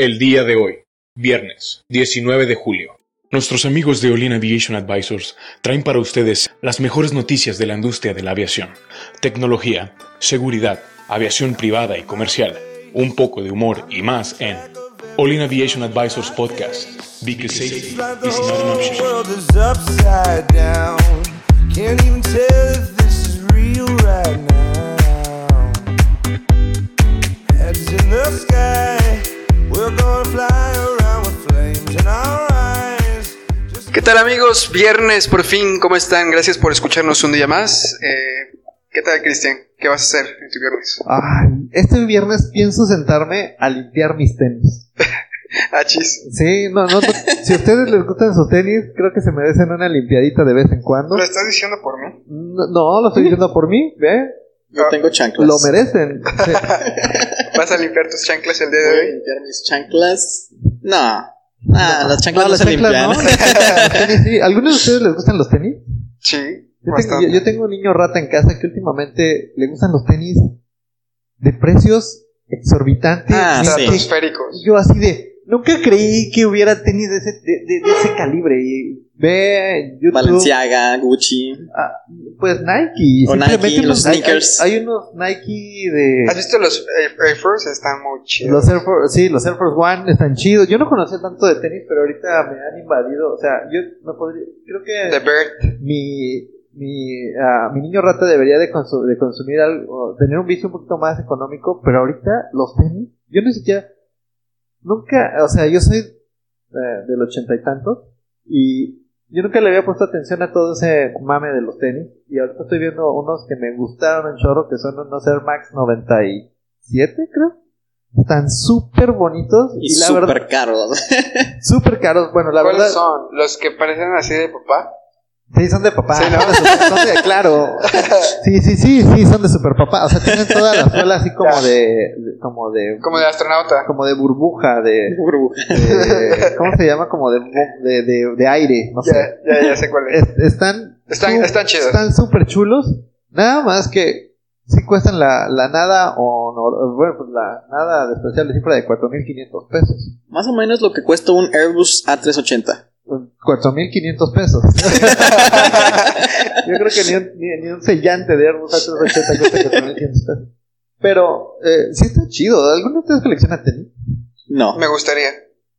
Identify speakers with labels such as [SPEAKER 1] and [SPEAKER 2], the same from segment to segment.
[SPEAKER 1] El día de hoy, viernes 19 de julio. Nuestros amigos de Olin Aviation Advisors traen para ustedes las mejores noticias de la industria de la aviación, tecnología, seguridad, aviación privada y comercial, un poco de humor y más en Olin Aviation Advisors Podcast. Because safety is not an option.
[SPEAKER 2] ¿Qué tal amigos? Viernes por fin, ¿cómo están? Gracias por escucharnos un día más. Eh, ¿Qué tal Cristian? ¿Qué vas a hacer en tu viernes?
[SPEAKER 3] Ay, este viernes pienso sentarme a limpiar mis tenis.
[SPEAKER 2] Ah, chis.
[SPEAKER 3] Sí, no, no, no. Si a ustedes les gustan sus tenis, creo que se merecen una limpiadita de vez en cuando.
[SPEAKER 2] ¿Lo estás diciendo por mí?
[SPEAKER 3] No, no, lo estoy diciendo por mí, ¿ve?
[SPEAKER 4] Yo tengo chanclas.
[SPEAKER 3] Lo merecen. Sí.
[SPEAKER 2] ¿Vas a limpiar tus chanclas el día de
[SPEAKER 4] Voy a
[SPEAKER 2] hoy?
[SPEAKER 4] limpiar mis chanclas. No. Ah, las chanclas no,
[SPEAKER 3] las
[SPEAKER 4] se
[SPEAKER 3] chanclas
[SPEAKER 4] limpian.
[SPEAKER 3] no. Tenis sí. ¿Algunos de ustedes les gustan los tenis?
[SPEAKER 2] Sí,
[SPEAKER 3] Yo tengo,
[SPEAKER 2] bastante.
[SPEAKER 3] yo- yo tengo un niño rata en casa que últimamente le gustan los tenis de precios exorbitantes.
[SPEAKER 4] Ah,
[SPEAKER 3] y
[SPEAKER 4] sí.
[SPEAKER 3] yo así de nunca creí que hubiera tenis de ese, de, de- de ese calibre y ve YouTube
[SPEAKER 4] Balenciaga, Gucci.
[SPEAKER 3] ah, pues Nike
[SPEAKER 4] O
[SPEAKER 3] simplemente
[SPEAKER 4] Nike, los
[SPEAKER 3] hay-
[SPEAKER 4] sneakers.
[SPEAKER 3] hay, hay unos Nike de
[SPEAKER 2] ¿Has visto los Air, Air Force? Están muy chidos.
[SPEAKER 3] los Air Force, sí los Air Force One están chidos yo no conocía tanto de tenis pero ahorita me han invadido o sea yo me podría creo que
[SPEAKER 2] The Bird.
[SPEAKER 3] mi mi, ah, mi niño rata debería de, consu- de consumir algo, tener un vicio un poquito más económico, pero ahorita los tenis, yo ni siquiera, nunca, o sea, yo soy eh, del ochenta y tantos y yo nunca le había puesto atención a todo ese mame de los tenis y ahorita estoy viendo unos que me gustaron en chorro que son unos Air Max 97 creo. Están súper bonitos
[SPEAKER 4] Y,
[SPEAKER 3] y, la
[SPEAKER 4] súper
[SPEAKER 3] verdad,
[SPEAKER 4] caros.
[SPEAKER 3] súper caros. Bueno, la
[SPEAKER 2] ¿Cuáles
[SPEAKER 3] verdad,
[SPEAKER 2] son? ¿Los que parecen así de papá?
[SPEAKER 3] Sí, son de papá.
[SPEAKER 2] Sí, ¿no?
[SPEAKER 3] son de super- son de- claro. Sí, sí, sí, sí, son de super papá. O sea, tienen toda la suela así como de, de- como de,
[SPEAKER 2] Como de astronauta.
[SPEAKER 3] como de burbuja, de,
[SPEAKER 4] Burbuja.
[SPEAKER 3] de- ¿cómo se llama? Como de, de, de, de aire, no
[SPEAKER 2] Ya,
[SPEAKER 3] sé.
[SPEAKER 2] ya, ya sé cuál es.
[SPEAKER 3] Es- están,
[SPEAKER 2] Están-
[SPEAKER 3] su-
[SPEAKER 2] están chidos.
[SPEAKER 3] Están súper chulos. Nada más que sí cuestan la, la nada o no, bueno, pues la nada despreciable cifra de 4.500 pesos.
[SPEAKER 4] Más o menos lo que cuesta un Airbus A380.
[SPEAKER 3] 4.500 pesos. Yo creo que ni un, ni, ni un sellante de Airbus A380 cuesta 4.500 pesos. Pero, eh, sí está chido. ¿Alguno de ustedes colecciona tenis?
[SPEAKER 4] No.
[SPEAKER 2] Me gustaría.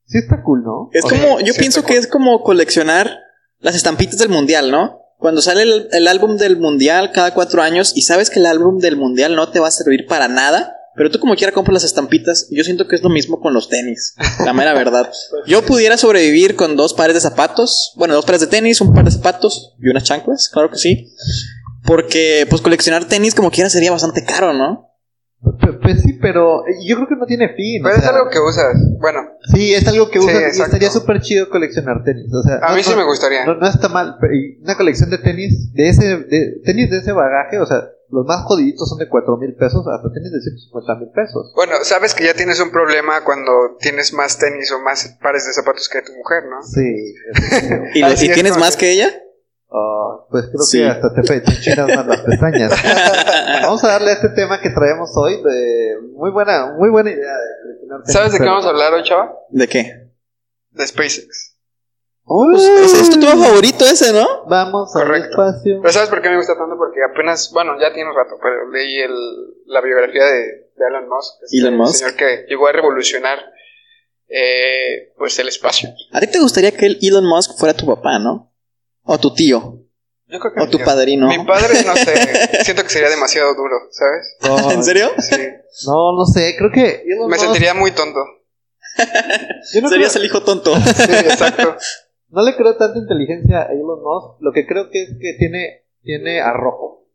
[SPEAKER 3] Sí está cool, ¿no?
[SPEAKER 4] Es
[SPEAKER 3] O sea,
[SPEAKER 4] como, yo
[SPEAKER 2] sí,
[SPEAKER 4] pienso que
[SPEAKER 2] cool.
[SPEAKER 4] es como coleccionar las estampitas del mundial, ¿no? Cuando sale el, el álbum del mundial cada cuatro años y sabes que el álbum del mundial no te va a servir para nada, pero tú como quiera compras las estampitas. Yo siento que es lo mismo con los tenis, la mera verdad. Yo pudiera sobrevivir con dos pares de zapatos, bueno, dos pares de tenis, un par de zapatos y unas chanclas, claro que sí. Porque, pues, coleccionar tenis como quiera sería bastante caro, ¿no?
[SPEAKER 3] Pues sí, pero eh, yo creo que no tiene fin. o
[SPEAKER 2] Pero es algo que usas. Bueno,
[SPEAKER 3] Sí, es algo que
[SPEAKER 2] Sí,
[SPEAKER 3] usas y estaría súper chido coleccionar tenis. O sea,
[SPEAKER 2] a
[SPEAKER 3] no-
[SPEAKER 2] mí sí
[SPEAKER 3] no-
[SPEAKER 2] me gustaría.
[SPEAKER 3] No, no está mal. pero una colección de tenis, de ese, de, tenis de ese bagaje, o sea, los más jodiditos son de 4 mil pesos hasta tenis de 150 mil pesos.
[SPEAKER 2] Bueno, sabes que ya tienes un problema cuando tienes más tenis o más pares de zapatos que tu mujer, ¿no?
[SPEAKER 3] Sí.
[SPEAKER 4] ¿Y, y
[SPEAKER 2] es
[SPEAKER 4] tienes más
[SPEAKER 2] que-
[SPEAKER 4] que ella?
[SPEAKER 3] Ah, pues creo
[SPEAKER 4] Sí.
[SPEAKER 3] que hasta te, te enchinas más las pestañas. Vamos a darle a este tema que traemos hoy de muy buena, muy buena idea de
[SPEAKER 2] ¿Sabes de qué vamos a hablar hoy, chava?
[SPEAKER 4] ¿De qué?
[SPEAKER 2] De SpaceX.
[SPEAKER 4] Pues, es, es tu tema favorito ese, ¿no?
[SPEAKER 3] Vamos al
[SPEAKER 2] Correcto.
[SPEAKER 3] espacio.
[SPEAKER 2] Pero ¿sabes por qué me gusta tanto? Porque apenas, bueno, ya tiene un rato, pero leí el, la biografía de, de Elon Musk. este
[SPEAKER 4] Elon Musk.
[SPEAKER 2] señor que llegó a revolucionar eh, pues el espacio.
[SPEAKER 4] A ti te gustaría que el Elon Musk fuera tu papá, ¿no? O tu tío.
[SPEAKER 2] Yo creo que
[SPEAKER 4] O tu padrino.
[SPEAKER 2] Mi padre, no sé, siento que sería demasiado duro, ¿sabes?
[SPEAKER 3] No,
[SPEAKER 4] ¿En serio?
[SPEAKER 2] Sí.
[SPEAKER 3] No, no sé, creo que Elon
[SPEAKER 2] Me
[SPEAKER 3] Musk-
[SPEAKER 2] sentiría muy tonto.
[SPEAKER 3] yo no,
[SPEAKER 4] Serías
[SPEAKER 3] creo-
[SPEAKER 4] el hijo tonto.
[SPEAKER 2] Sí, exacto.
[SPEAKER 3] No le creo tanta inteligencia a Elon Musk. Lo que creo que es que tiene, tiene arrojo.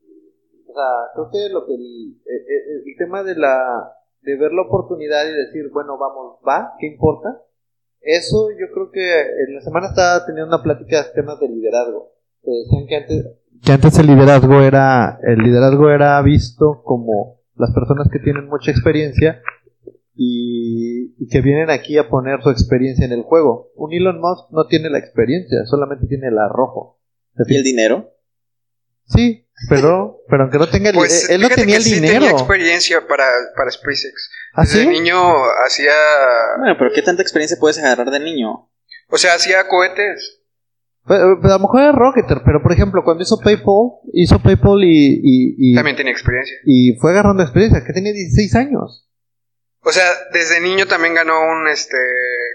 [SPEAKER 3] O sea, creo que lo que el, eh, eh, el tema de la de ver la oportunidad y decir, bueno, vamos, va, ¿qué importa? Eso yo creo que en la semana estaba teniendo una plática de temas de liderazgo. Que decían que antes que antes el liderazgo era el liderazgo era visto como las personas que tienen mucha experiencia y, y que vienen aquí a poner su experiencia en el juego. Un Elon Musk no tiene la experiencia, solamente tiene el arrojo.
[SPEAKER 4] ¿Y el dinero?
[SPEAKER 3] Sí, pero, pero aunque no tenga el
[SPEAKER 2] Pues
[SPEAKER 3] él no tenía
[SPEAKER 2] que
[SPEAKER 3] el
[SPEAKER 2] sí
[SPEAKER 3] dinero.
[SPEAKER 2] tenía experiencia para, para SpaceX.
[SPEAKER 3] ¿Ah,
[SPEAKER 2] Desde
[SPEAKER 3] sí?
[SPEAKER 2] niño hacía.
[SPEAKER 4] Bueno, pero ¿qué tanta experiencia puedes agarrar de niño?
[SPEAKER 2] O sea, hacía cohetes.
[SPEAKER 3] Pero, pero a lo mejor era Rocketer, pero por ejemplo, cuando hizo PayPal, hizo PayPal y, y, y,
[SPEAKER 2] También tenía experiencia.
[SPEAKER 3] y fue agarrando experiencia, que tenía 16 años.
[SPEAKER 2] O sea, desde niño también ganó un este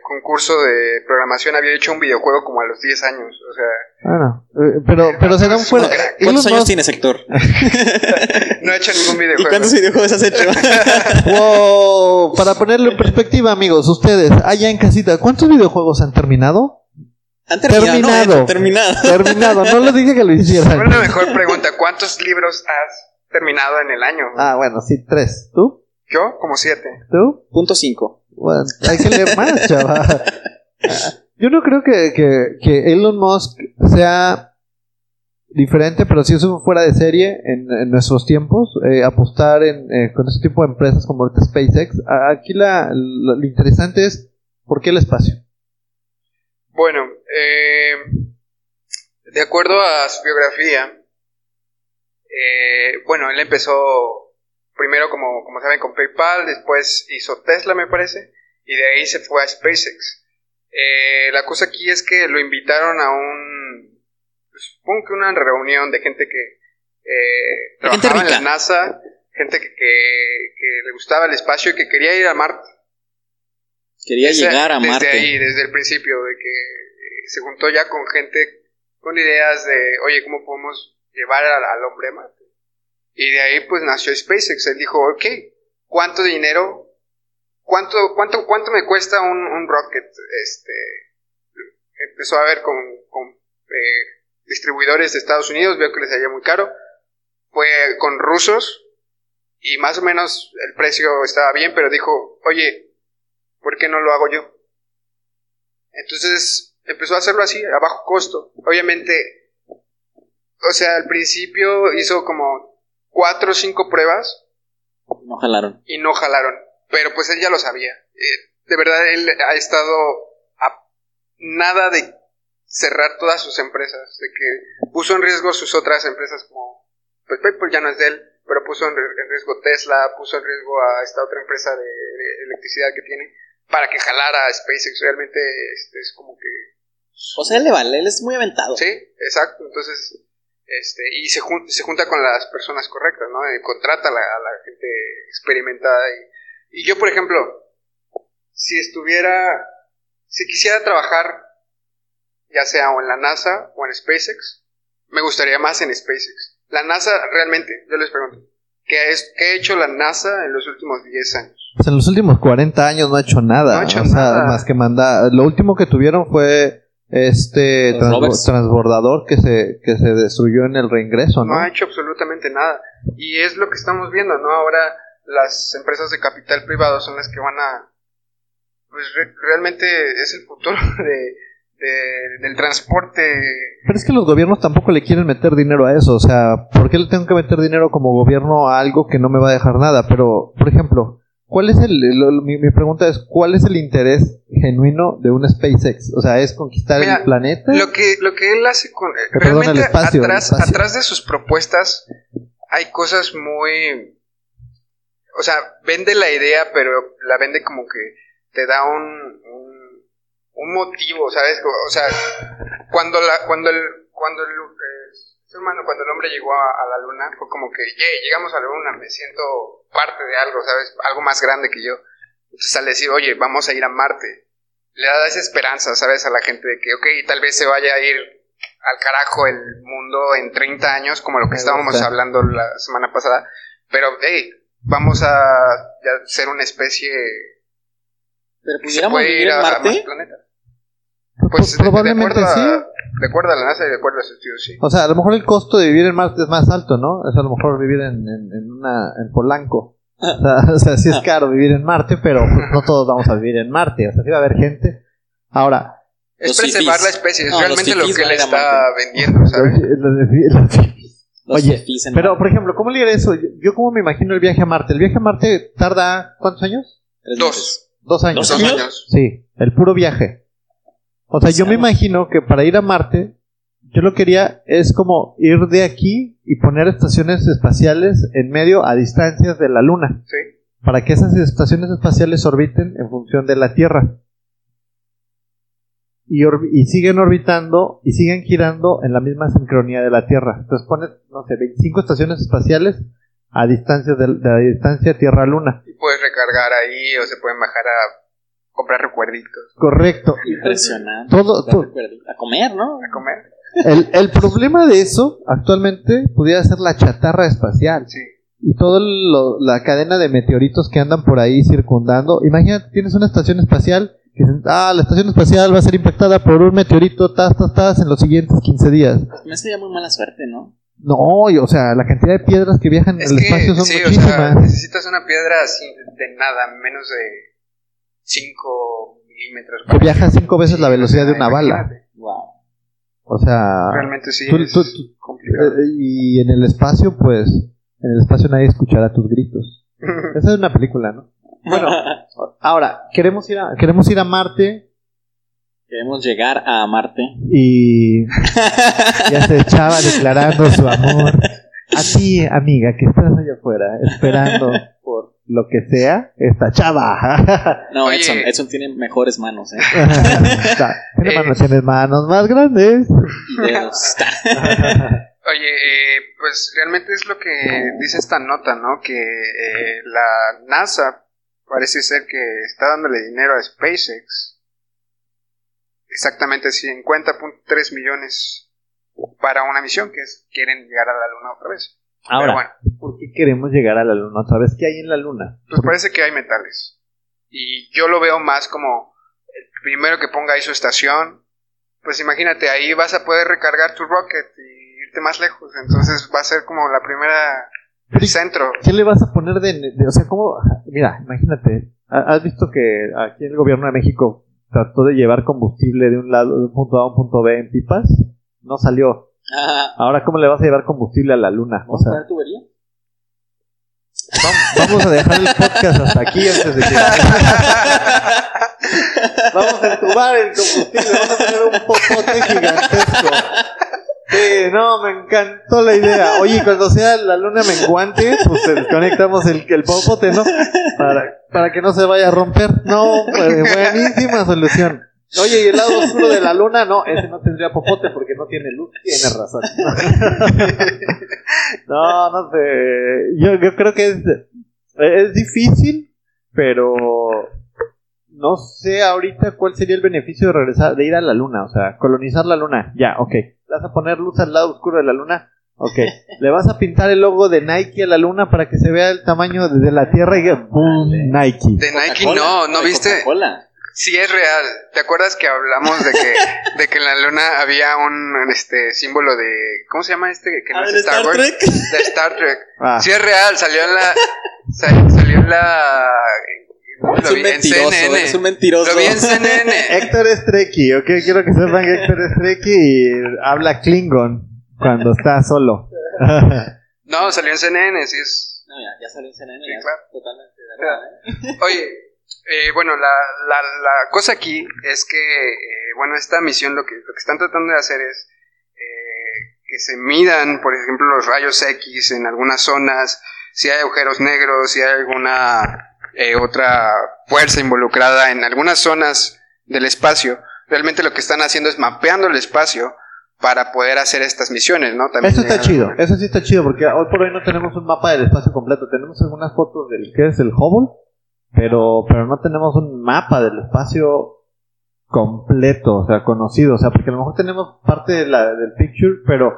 [SPEAKER 2] concurso de programación. Había hecho un videojuego como a los 10 años. O sea,
[SPEAKER 3] Ah, no. Eh, Pero, pero se dan fuera.
[SPEAKER 2] ¿Cuántos
[SPEAKER 4] ¿Cuántos
[SPEAKER 3] Elon
[SPEAKER 4] años tienes, Héctor?
[SPEAKER 2] no ha hecho ningún
[SPEAKER 4] ¿Y
[SPEAKER 2] videojuego.
[SPEAKER 4] cuántos videojuegos has hecho?
[SPEAKER 3] Wow, para ponerlo en perspectiva, amigos, ustedes, allá en casita, ¿cuántos videojuegos han terminado?
[SPEAKER 4] Han terminado.
[SPEAKER 3] terminado.
[SPEAKER 4] Terminado,
[SPEAKER 3] no les dije que lo hicieran.
[SPEAKER 2] Una mejor pregunta. ¿Cuántos libros has terminado en el año?
[SPEAKER 3] Ah, bueno, sí, tres. ¿Tú?
[SPEAKER 2] Yo, como siete.
[SPEAKER 3] ¿Tú?
[SPEAKER 4] Punto 5.
[SPEAKER 3] Bueno, hay que leer más, chaval. Yo no creo que, que, que Elon Musk sea diferente, pero si eso fuera de serie en, en nuestros tiempos, eh, apostar en, eh, con este tipo de empresas como ahorita SpaceX, aquí la, lo, lo interesante es ¿por qué el espacio?
[SPEAKER 2] Bueno, eh, de acuerdo a su biografía, eh, bueno, él empezó primero, como, como saben, con PayPal, después hizo Tesla, me parece, y de ahí se fue a SpaceX. Eh, la cosa aquí es que lo invitaron a un, pues, supongo que una reunión de gente que eh,
[SPEAKER 4] gente
[SPEAKER 2] trabajaba en la. NASA, gente que, que- que le gustaba el espacio y que quería ir a Marte.
[SPEAKER 4] Quería llegar a
[SPEAKER 2] desde
[SPEAKER 4] Marte.
[SPEAKER 2] ahí, desde el principio, de que eh, se juntó ya con gente con ideas de, oye, ¿cómo podemos llevar al, al hombre a Marte? Y de ahí pues nació SpaceX. Él dijo, ok, ¿cuánto dinero? ¿Cuánto, cuánto, cuánto me cuesta un, un rocket? Este, empezó a ver con, con eh, distribuidores de Estados Unidos, veo que les salía muy caro. Fue con rusos y más o menos el precio estaba bien, pero dijo, oye, ¿por qué no lo hago yo? Entonces empezó a hacerlo así, a bajo costo. Obviamente, o sea, al principio hizo como cuatro o cinco pruebas
[SPEAKER 4] No jalaron.
[SPEAKER 2] y no jalaron, pero pues él ya lo sabía. Eh, de verdad, él ha estado a nada de cerrar todas sus empresas, de que puso en riesgo sus otras empresas como, pues PayPal ya no es de él, pero puso en, riesgo Tesla, puso en riesgo a esta otra empresa de, de electricidad que tiene, para que jalara a SpaceX. Realmente este, es como que
[SPEAKER 4] O sea, él le vale, él es muy aventado.
[SPEAKER 2] Sí, exacto. Entonces, este, y se, jun- se junta con las personas correctas, ¿no? Eh, contrata a la, a la gente experimentada. Y, y yo, por ejemplo, si estuviera, si quisiera trabajar, ya sea o en la NASA o en SpaceX, me gustaría más en SpaceX. La NASA, realmente, yo les pregunto, ¿qué, es, qué ha hecho la NASA en los últimos 10 años?
[SPEAKER 3] Pues en los últimos 40 años no ha hecho nada.
[SPEAKER 2] No ha hecho
[SPEAKER 3] o sea,
[SPEAKER 2] nada.
[SPEAKER 3] más que mandar. Lo último que tuvieron fue este transbordador que se, que se destruyó en el reingreso, ¿no?
[SPEAKER 2] no ha hecho absolutamente nada. Y es lo que estamos viendo, ¿no? Ahora las empresas de capital privado son las que van a... Pues re- realmente es el futuro de, de- del transporte.
[SPEAKER 3] Pero es que los gobiernos tampoco le quieren meter dinero a eso. O sea, ¿por qué le tengo que meter dinero como gobierno a algo que no me va a dejar nada? Pero, por ejemplo, ¿cuál es el. lo- mi, mi pregunta es: ¿cuál es el interés genuino de un SpaceX? O sea, ¿es conquistar
[SPEAKER 2] Mira,
[SPEAKER 3] el planeta?
[SPEAKER 2] Lo que, lo que él hace con...
[SPEAKER 3] Eh, perdón,
[SPEAKER 2] realmente
[SPEAKER 3] el espacio, el
[SPEAKER 2] atrás,
[SPEAKER 3] espacio.
[SPEAKER 2] atrás de sus propuestas hay cosas muy... O sea, vende la idea, pero la vende como que te da un, un, un motivo, ¿sabes? O sea, cuando la, cuando el, cuando el, eh, ser humano, cuando el hombre llegó a, a la luna, fue como que, "Yay, llegamos a la luna, me siento parte de algo, ¿sabes? Algo más grande que yo. Entonces al decir, oye, vamos a ir a Marte, le da esa esperanza, ¿sabes? A la gente de que, ok, tal vez se vaya a ir al carajo el mundo en 30 años, como lo que
[SPEAKER 3] Me
[SPEAKER 2] estábamos
[SPEAKER 3] gusta.
[SPEAKER 2] hablando la semana pasada, pero, hey, vamos a ya ser una especie
[SPEAKER 4] Pero
[SPEAKER 2] se
[SPEAKER 4] pudiéramos
[SPEAKER 2] puede
[SPEAKER 4] vivir
[SPEAKER 2] ir a, a más planetas.
[SPEAKER 3] Pues,
[SPEAKER 2] Pues de-
[SPEAKER 3] sí.
[SPEAKER 2] a, de acuerdo a la NASA y de acuerdo a sus estudios, sí.
[SPEAKER 3] O sea, a lo mejor el costo de vivir en Marte es más alto, ¿no? Es a lo mejor vivir en, en, en una, en Polanco. O sea, o sea, sí es caro vivir en Marte, pero pues, no todos vamos a vivir en Marte. O sea, sí va a haber gente. Ahora,
[SPEAKER 2] Es preservar la especie, es
[SPEAKER 4] No,
[SPEAKER 2] realmente lo que él está vendiendo, ¿sabes?
[SPEAKER 4] Los
[SPEAKER 3] Oye, pero por ejemplo, ¿cómo le diré eso? Yo, cómo me imagino el viaje a Marte. El viaje a Marte tarda, ¿cuántos años?
[SPEAKER 2] Dos.
[SPEAKER 3] Dos años.
[SPEAKER 4] ¿Dos años.
[SPEAKER 3] Sí, el puro viaje. O sea, yo me imagino que para ir a Marte, yo lo quería es como ir de aquí y poner estaciones espaciales en medio a distancias de la Luna.
[SPEAKER 2] Sí.
[SPEAKER 3] para que esas estaciones espaciales orbiten en función de la Tierra. Y siguen orbitando y siguen girando en la misma sincronía de la Tierra. Entonces pones, no sé, 25 estaciones espaciales a distancia de, de la distancia Tierra-Luna.
[SPEAKER 2] Y puedes recargar ahí o se pueden bajar a comprar recuerditos,
[SPEAKER 3] Correcto.
[SPEAKER 4] Impresionante.
[SPEAKER 3] Todo- todo-
[SPEAKER 4] A comer, ¿no?
[SPEAKER 2] a comer.
[SPEAKER 3] El, el problema de eso actualmente pudiera ser la chatarra espacial.
[SPEAKER 2] Sí.
[SPEAKER 3] y toda la cadena de meteoritos que andan por ahí circundando. Imagínate, tienes una estación espacial que dicen, ah, la estación espacial va a ser impactada por un meteorito, tas, tas, tas, en los siguientes 15 días.
[SPEAKER 4] Me sería muy mala suerte, ¿no?
[SPEAKER 3] No, y, o sea, la cantidad de piedras que viajan
[SPEAKER 2] Es
[SPEAKER 3] en el
[SPEAKER 2] que,
[SPEAKER 3] espacio son
[SPEAKER 2] sí, o sea,
[SPEAKER 3] muchísimas.
[SPEAKER 2] necesitas una piedra así de nada, menos de 5 milímetros.
[SPEAKER 3] que viaja cinco veces la velocidad de una bala.
[SPEAKER 4] Wow.
[SPEAKER 3] O sea,
[SPEAKER 2] Realmente sí
[SPEAKER 3] tú-
[SPEAKER 2] es
[SPEAKER 3] tú- tú-
[SPEAKER 2] complicado.
[SPEAKER 3] eh, y en el espacio, pues, en el espacio nadie escuchará tus gritos. Esa es una película, ¿no? Bueno, ahora, queremos ir a, queremos ir a Marte
[SPEAKER 4] Queremos llegar a Marte.
[SPEAKER 3] y ya se echaba declarando su amor a ti, amiga, que estás allá afuera esperando lo que sea, esta chava.
[SPEAKER 4] No,
[SPEAKER 2] Oye.
[SPEAKER 4] Edson, Edson tiene mejores manos, ¿eh?
[SPEAKER 3] Tiene
[SPEAKER 2] Eh.
[SPEAKER 3] manos, tienes manos más grandes.
[SPEAKER 4] Y dedos.
[SPEAKER 2] Oye, eh, pues realmente es lo que dice esta nota, ¿no? Que eh, la NASA parece ser que está dándole dinero a SpaceX. Exactamente 50.3 millones para una misión que es quieren llegar a la Luna otra vez.
[SPEAKER 3] Ahora,
[SPEAKER 2] bueno,
[SPEAKER 3] ¿por qué queremos llegar a la luna otra vez? ¿Qué hay en la luna?
[SPEAKER 2] pues parece que hay metales. Y yo lo veo más como el primero que ponga ahí su estación. Pues imagínate, ahí vas a poder recargar tu rocket y irte más lejos. Entonces va a ser como la primera el centro.
[SPEAKER 3] ¿Qué le vas a poner de, de- o sea, cómo, mira, imagínate, ¿ha- ¿has visto que aquí el gobierno de México trató de llevar combustible de un lado, de un punto A a un punto B en pipas? No salió.
[SPEAKER 4] Ah,
[SPEAKER 3] Ahora, ¿cómo le vas a llevar combustible a la luna? O
[SPEAKER 4] ¿Vamos a
[SPEAKER 3] sea,
[SPEAKER 4] poner tubería?
[SPEAKER 3] vamos, a dejar el podcast hasta aquí antes de que... vamos a entubar el combustible, vamos a poner un popote gigantesco. Sí, no, me encantó la idea. Oye, cuando sea la luna menguante, pues te desconectamos el, el popote, ¿no? Para, para que no se vaya a romper. No, pues, buenísima solución. Oye, y el lado oscuro de la luna, no, ese no tendría popote porque no tiene luz. Tiene razón. no, no sé. Yo, yo creo que es, es difícil, pero no sé ahorita cuál sería el beneficio de regresar, de ir a la luna, o sea, colonizar la luna. Ya, ok. ¿Le vas a poner luz al lado oscuro de la luna? Ok. ¿Le vas a pintar el logo de Nike a la luna para que se vea el tamaño desde la Tierra y que ¡boom! Nike.
[SPEAKER 2] De Nike no, ¿no
[SPEAKER 4] De
[SPEAKER 2] viste?
[SPEAKER 4] Coca-Cola.
[SPEAKER 2] Sí es real. ¿Te acuerdas que hablamos de que, de que en la luna había un este símbolo de ¿cómo se llama este? Que no
[SPEAKER 4] Ah,
[SPEAKER 2] es
[SPEAKER 4] ¿de
[SPEAKER 2] Star,
[SPEAKER 4] Star
[SPEAKER 2] Wars.
[SPEAKER 4] Trek?
[SPEAKER 2] De Star Trek.
[SPEAKER 3] Ah.
[SPEAKER 2] Sí es real, salió en la sal- salió en la
[SPEAKER 4] Es
[SPEAKER 2] lo
[SPEAKER 4] un
[SPEAKER 2] vi en
[SPEAKER 4] mentiroso,
[SPEAKER 2] CNN.
[SPEAKER 4] es un mentiroso.
[SPEAKER 2] Lo vi en CNN.
[SPEAKER 3] Héctor es Treki, ok. Quiero que sepan que Héctor es Treki y habla Klingon cuando está solo.
[SPEAKER 2] No, salió en CNN, sí es.
[SPEAKER 4] No, ya, ya salió en CNN,
[SPEAKER 2] Sí,
[SPEAKER 4] ya
[SPEAKER 2] claro.
[SPEAKER 4] totalmente de verdad, ¿eh?
[SPEAKER 2] Oye, eh, bueno, la, la, la cosa aquí es que, eh, bueno, esta misión lo que, lo que están tratando de hacer es eh, que se midan, por ejemplo, los rayos X en algunas zonas, si hay agujeros negros, si hay alguna eh, otra fuerza involucrada en algunas zonas del espacio. Realmente lo que están haciendo es mapeando el espacio para poder hacer estas misiones, ¿no? También
[SPEAKER 3] Eso está chido, eso sí está chido, porque hoy por hoy no tenemos un mapa del espacio completo. Tenemos algunas fotos del que es el Hubble, pero, pero no tenemos un mapa del espacio completo, o sea, conocido. O sea, porque a lo mejor tenemos parte de la, del picture, pero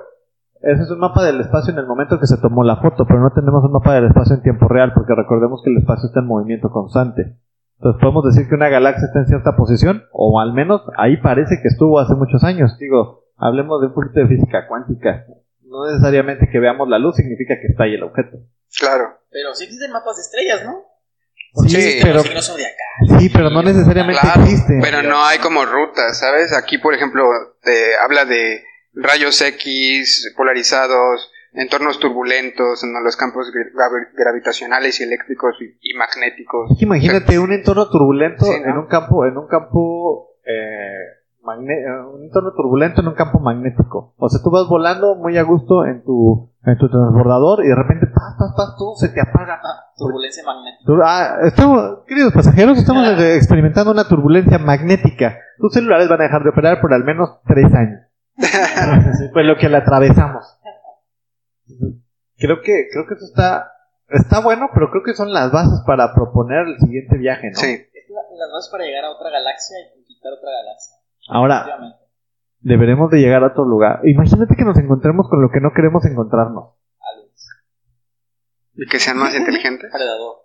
[SPEAKER 3] ese es un mapa del espacio en el momento que se tomó la foto, pero no tenemos un mapa del espacio en tiempo real, porque recordemos que el espacio está en movimiento constante. Entonces podemos decir que una galaxia está en cierta posición, o al menos ahí parece que estuvo hace muchos años. Digo, hablemos de un poquito de física cuántica. No necesariamente que veamos la luz significa que está ahí el objeto.
[SPEAKER 2] Claro.
[SPEAKER 4] Pero sí existen mapas de estrellas, ¿no?
[SPEAKER 2] Sí,
[SPEAKER 3] pero, sí, no necesariamente
[SPEAKER 2] Claro,
[SPEAKER 3] existe.
[SPEAKER 2] pero no hay como rutas, ¿sabes? Aquí, por ejemplo, te habla de rayos X polarizados, entornos turbulentos, en los campos gra- gravi- gravitacionales y eléctricos y, y magnéticos.
[SPEAKER 3] Es que imagínate un entorno turbulento
[SPEAKER 2] Sí, ¿no?
[SPEAKER 3] en un campo, en un campo, eh, eh, un entorno turbulento en un campo magnético. O sea, tú vas volando muy a gusto en tu, en tu transbordador y de repente, pas, pas, pas, todo se te apaga.
[SPEAKER 4] Turbulencia magnética.
[SPEAKER 3] Ah, estamos, queridos pasajeros, estamos experimentando una turbulencia magnética. Tus celulares van a dejar de operar por al menos tres años. pues lo que la atravesamos. Creo que, creo que eso está, está bueno, pero creo que son las bases para proponer el siguiente viaje, ¿no?
[SPEAKER 2] Sí.
[SPEAKER 4] Es la- las bases para llegar a otra galaxia y conquistar otra galaxia.
[SPEAKER 3] Ahora, deberemos de llegar a otro lugar. Imagínate que nos encontremos con lo que no queremos encontrarnos.
[SPEAKER 2] Y que sean más inteligentes.
[SPEAKER 4] Predador.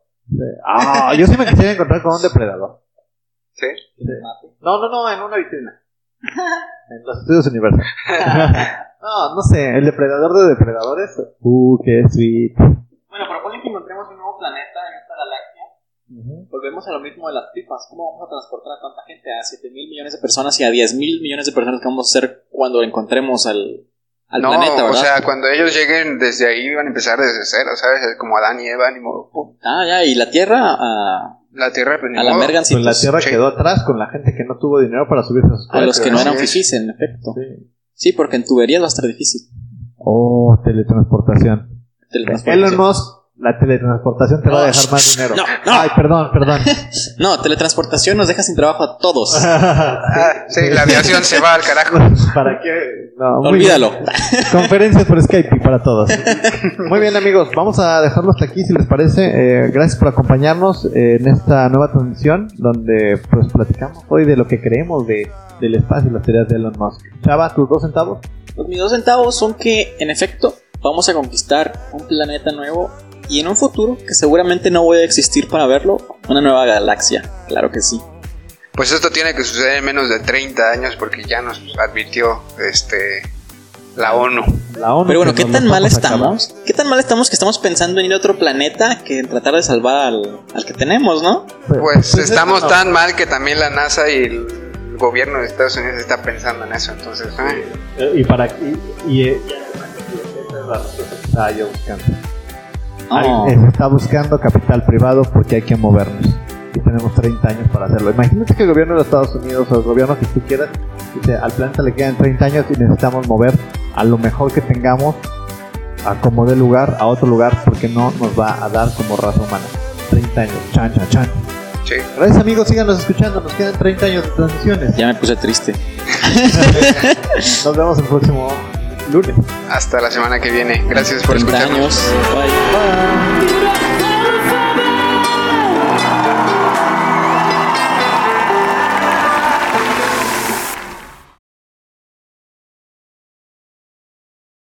[SPEAKER 3] Ah, yo sí me quisiera encontrar con un depredador.
[SPEAKER 2] Sí.
[SPEAKER 4] Mate.
[SPEAKER 3] No, no, no, en una vitrina. En los estudios Universal. no, no sé, el depredador de depredadores. Uh, qué sweet.
[SPEAKER 4] Bueno, proponen que encontremos un nuevo planeta en esta galaxia. Volvemos a lo mismo de las pipas. ¿Cómo vamos a transportar a tanta gente? A 7 mil millones de personas y a 10 mil millones de personas que vamos a hacer cuando encontremos al, al
[SPEAKER 2] no,
[SPEAKER 4] planeta, ¿verdad?
[SPEAKER 2] o sea, cuando ellos lleguen desde ahí van a empezar desde cero, ¿sabes? Como Adán y Eva, ni modo. pum.
[SPEAKER 4] Ah, ya, y la Tierra a,
[SPEAKER 2] La Tierra, pues ni
[SPEAKER 4] a la.
[SPEAKER 3] Pues la Tierra
[SPEAKER 2] Sí.
[SPEAKER 3] quedó atrás con la gente que no tuvo dinero para subirse a sus
[SPEAKER 4] A los que no eran fifís, en efecto.
[SPEAKER 3] Sí.
[SPEAKER 4] Sí, porque en tuberías va a estar difícil.
[SPEAKER 3] Oh, teletransportación.
[SPEAKER 4] Teletransportación.
[SPEAKER 3] Elon Musk, la teletransportación te va a dejar más dinero.
[SPEAKER 4] No, no.
[SPEAKER 3] Ay, perdón, perdón.
[SPEAKER 4] No, teletransportación nos deja sin trabajo a todos.
[SPEAKER 2] Ah, sí, la aviación se va al carajo.
[SPEAKER 3] ¿Para qué? No,
[SPEAKER 4] Olvídalo.
[SPEAKER 3] Conferencias por Skype y para todos. Muy bien, amigos, vamos a dejarlo hasta aquí si les parece. Eh, gracias por acompañarnos eh, en esta nueva transmisión donde pues platicamos hoy de lo que creemos de, del espacio y las teorías de Elon Musk. Chava, tus dos centavos.
[SPEAKER 4] Los mis dos centavos son que, en efecto, vamos a conquistar un planeta nuevo y en un futuro, que seguramente no voy a existir para verlo, una nueva galaxia. Claro que sí.
[SPEAKER 2] Pues esto tiene que suceder en menos de 30 años porque ya nos advirtió este la ONU.
[SPEAKER 3] La ONU.
[SPEAKER 4] Pero bueno, ¿qué tan mal estamos? ¿Qué tan mal estamos que estamos pensando en ir a otro planeta que en tratar de salvar al, al que tenemos, no?
[SPEAKER 2] Pues estamos
[SPEAKER 3] no.
[SPEAKER 2] tan mal que también la NASA y el gobierno de Estados Unidos está pensando en eso. Entonces,
[SPEAKER 3] Eh, Y para. Y, y, eh, esa es
[SPEAKER 4] Oh.
[SPEAKER 3] Se está buscando capital privado porque hay que movernos. Y tenemos 30 años para hacerlo. Imagínate que el gobierno de los Estados Unidos o el gobierno que tú quieras dice: al planeta le quedan 30 años y necesitamos mover a lo mejor que tengamos a como de lugar a otro lugar porque no nos va a dar como raza humana. 30 años. Chan, chan, chan.
[SPEAKER 2] sí.
[SPEAKER 3] Gracias, amigos. Síganos escuchando. Nos quedan 30 años de transiciones.
[SPEAKER 4] Ya me puse triste.
[SPEAKER 3] Nos vemos el próximo lunes.
[SPEAKER 2] Hasta la semana que viene. Gracias por
[SPEAKER 4] 30
[SPEAKER 2] escucharnos.
[SPEAKER 4] años. Bye.
[SPEAKER 3] Bye.